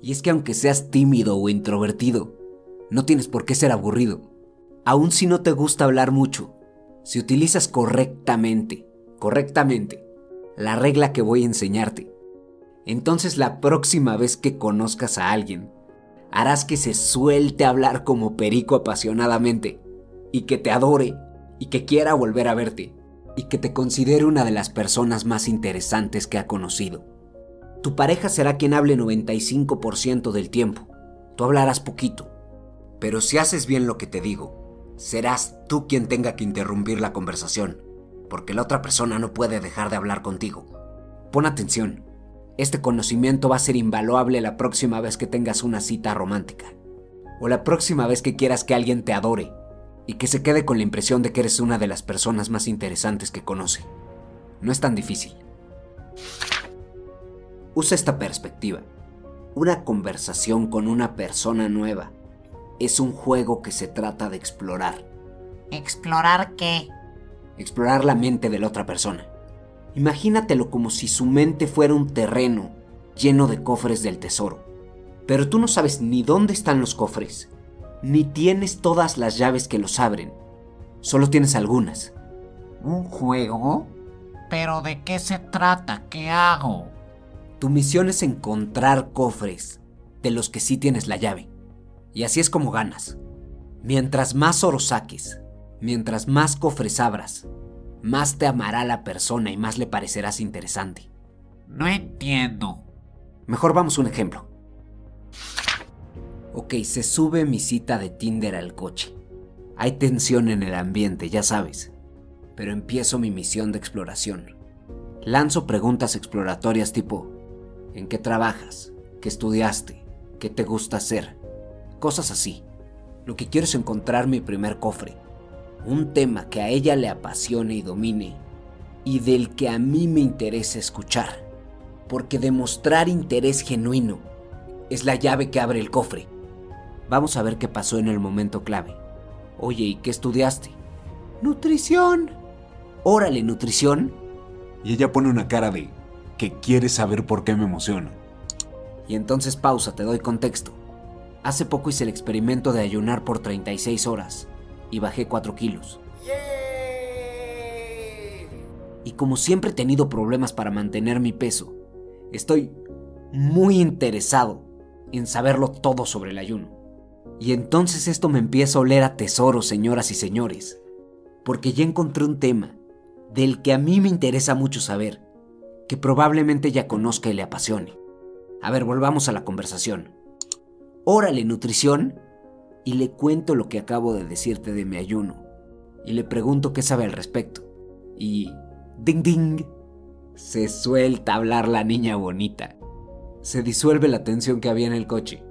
Y es que aunque seas tímido o introvertido, no tienes por qué ser aburrido. Aun si no te gusta hablar mucho, si utilizas correctamente, correctamente, la regla que voy a enseñarte, entonces la próxima vez que conozcas a alguien, harás que se suelte a hablar como perico apasionadamente, y que te adore, y que quiera volver a verte, y que te considere una de las personas más interesantes que ha conocido. Tu pareja será quien hable 95% del tiempo, tú hablarás poquito, pero si haces bien lo que te digo, serás tú quien tenga que interrumpir la conversación, porque la otra persona no puede dejar de hablar contigo. Pon atención, este conocimiento va a ser invaluable la próxima vez que tengas una cita romántica, o la próxima vez que quieras que alguien te adore y que se quede con la impresión de que eres una de las personas más interesantes que conoce. No es tan difícil. Usa esta perspectiva. Una conversación con una persona nueva es un juego que se trata de explorar. ¿Explorar qué? Explorar la mente de la otra persona. Imagínatelo como si su mente fuera un terreno lleno de cofres del tesoro. Pero tú no sabes ni dónde están los cofres, ni tienes todas las llaves que los abren. Solo tienes algunas. ¿Un juego? ¿Pero de qué se trata? ¿Qué hago? Tu misión es encontrar cofres de los que sí tienes la llave. Y así es como ganas. Mientras más oro saques, mientras más cofres abras, más te amará la persona y más le parecerás interesante. No entiendo. Mejor vamos a un ejemplo. Ok, se sube mi cita de Tinder al coche. Hay tensión en el ambiente, ya sabes. Pero empiezo mi misión de exploración. Lanzo preguntas exploratorias tipo, ¿en qué trabajas? ¿Qué estudiaste? ¿Qué te gusta hacer? cosas así. Lo que quiero es encontrar mi primer cofre, un tema que a ella le apasione y domine, y del que a mí me interesa escuchar, porque demostrar interés genuino es la llave que abre el cofre. Vamos a ver qué pasó en el momento clave. Oye, ¿y qué estudiaste? Nutrición. Órale, nutrición. Y ella pone una cara de que quiere saber por qué me emociona. Y entonces pausa, te doy contexto. Hace poco hice el experimento de ayunar por 36 horas y bajé 4 kilos. Y como siempre he tenido problemas para mantener mi peso, estoy muy interesado en saberlo todo sobre el ayuno. Y entonces esto me empieza a oler a tesoro, señoras y señores, porque ya encontré un tema del que a mí me interesa mucho saber, que probablemente ya conozca y le apasione. A ver, volvamos a la conversación órale nutrición, y le cuento lo que acabo de decirte de mi ayuno, y le pregunto qué sabe al respecto. Y... ¡Ding ding! Se suelta a hablar la niña bonita. Se disuelve la tensión que había en el coche.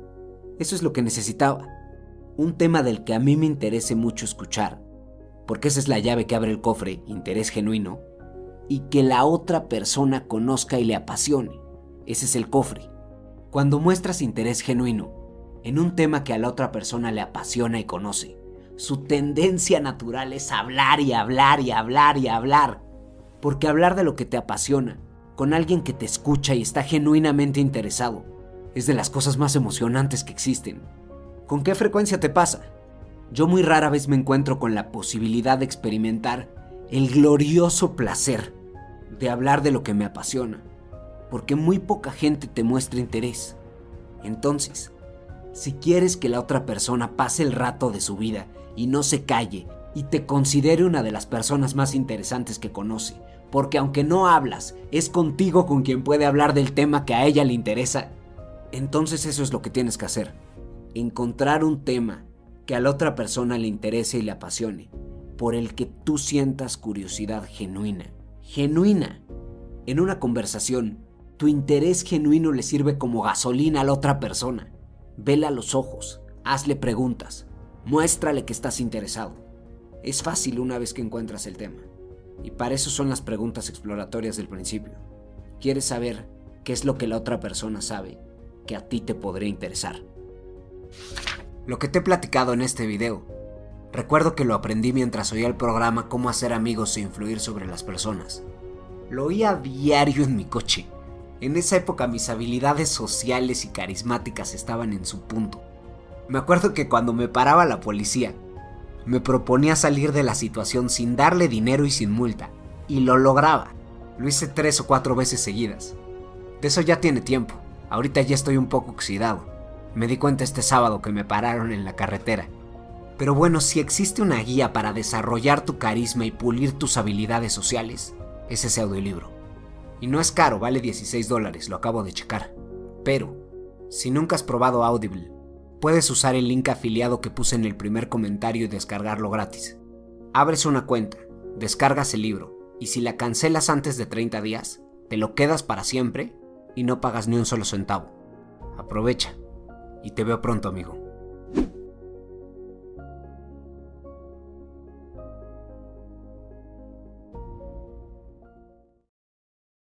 Eso es lo que necesitaba. Un tema del que a mí me interese mucho escuchar, porque esa es la llave que abre el cofre, interés genuino, y que la otra persona conozca y le apasione. Ese es el cofre. Cuando muestras interés genuino, en un tema que a la otra persona le apasiona y conoce. Su tendencia natural es hablar y hablar y hablar y hablar. Porque hablar de lo que te apasiona, con alguien que te escucha y está genuinamente interesado, es de las cosas más emocionantes que existen. ¿Con qué frecuencia te pasa? Yo muy rara vez me encuentro con la posibilidad de experimentar el glorioso placer de hablar de lo que me apasiona, porque muy poca gente te muestra interés. Entonces, si quieres que la otra persona pase el rato de su vida y no se calle y te considere una de las personas más interesantes que conoce, porque aunque no hablas, es contigo con quien puede hablar del tema que a ella le interesa, entonces eso es lo que tienes que hacer. Encontrar un tema que a la otra persona le interese y le apasione, por el que tú sientas curiosidad genuina. Genuina. En una conversación, tu interés genuino le sirve como gasolina a la otra persona. Vela los ojos, hazle preguntas, muéstrale que estás interesado. Es fácil una vez que encuentras el tema. Y para eso son las preguntas exploratorias del principio. Quieres saber qué es lo que la otra persona sabe que a ti te podría interesar. Lo que te he platicado en este video, recuerdo que lo aprendí mientras oía el programa Cómo hacer amigos e influir sobre las personas. Lo oía diario en mi coche En esa época mis habilidades sociales y carismáticas estaban en su punto. Me acuerdo que cuando me paraba la policía, me proponía salir de la situación sin darle dinero y sin multa, y lo lograba. Lo hice tres o cuatro veces seguidas. De eso ya tiene tiempo. Ahorita ya estoy un poco oxidado. Me di cuenta este sábado que me pararon en la carretera. Pero bueno, si existe una guía para desarrollar tu carisma y pulir tus habilidades sociales, es ese audiolibro. Y no es caro, vale 16 dólares, lo acabo de checar. Pero, si nunca has probado Audible, puedes usar el link afiliado que puse en el primer comentario y descargarlo gratis. Abres una cuenta, descargas el libro, y si la cancelas antes de 30 días, te lo quedas para siempre y no pagas ni un solo centavo. Aprovecha y te veo pronto, amigo.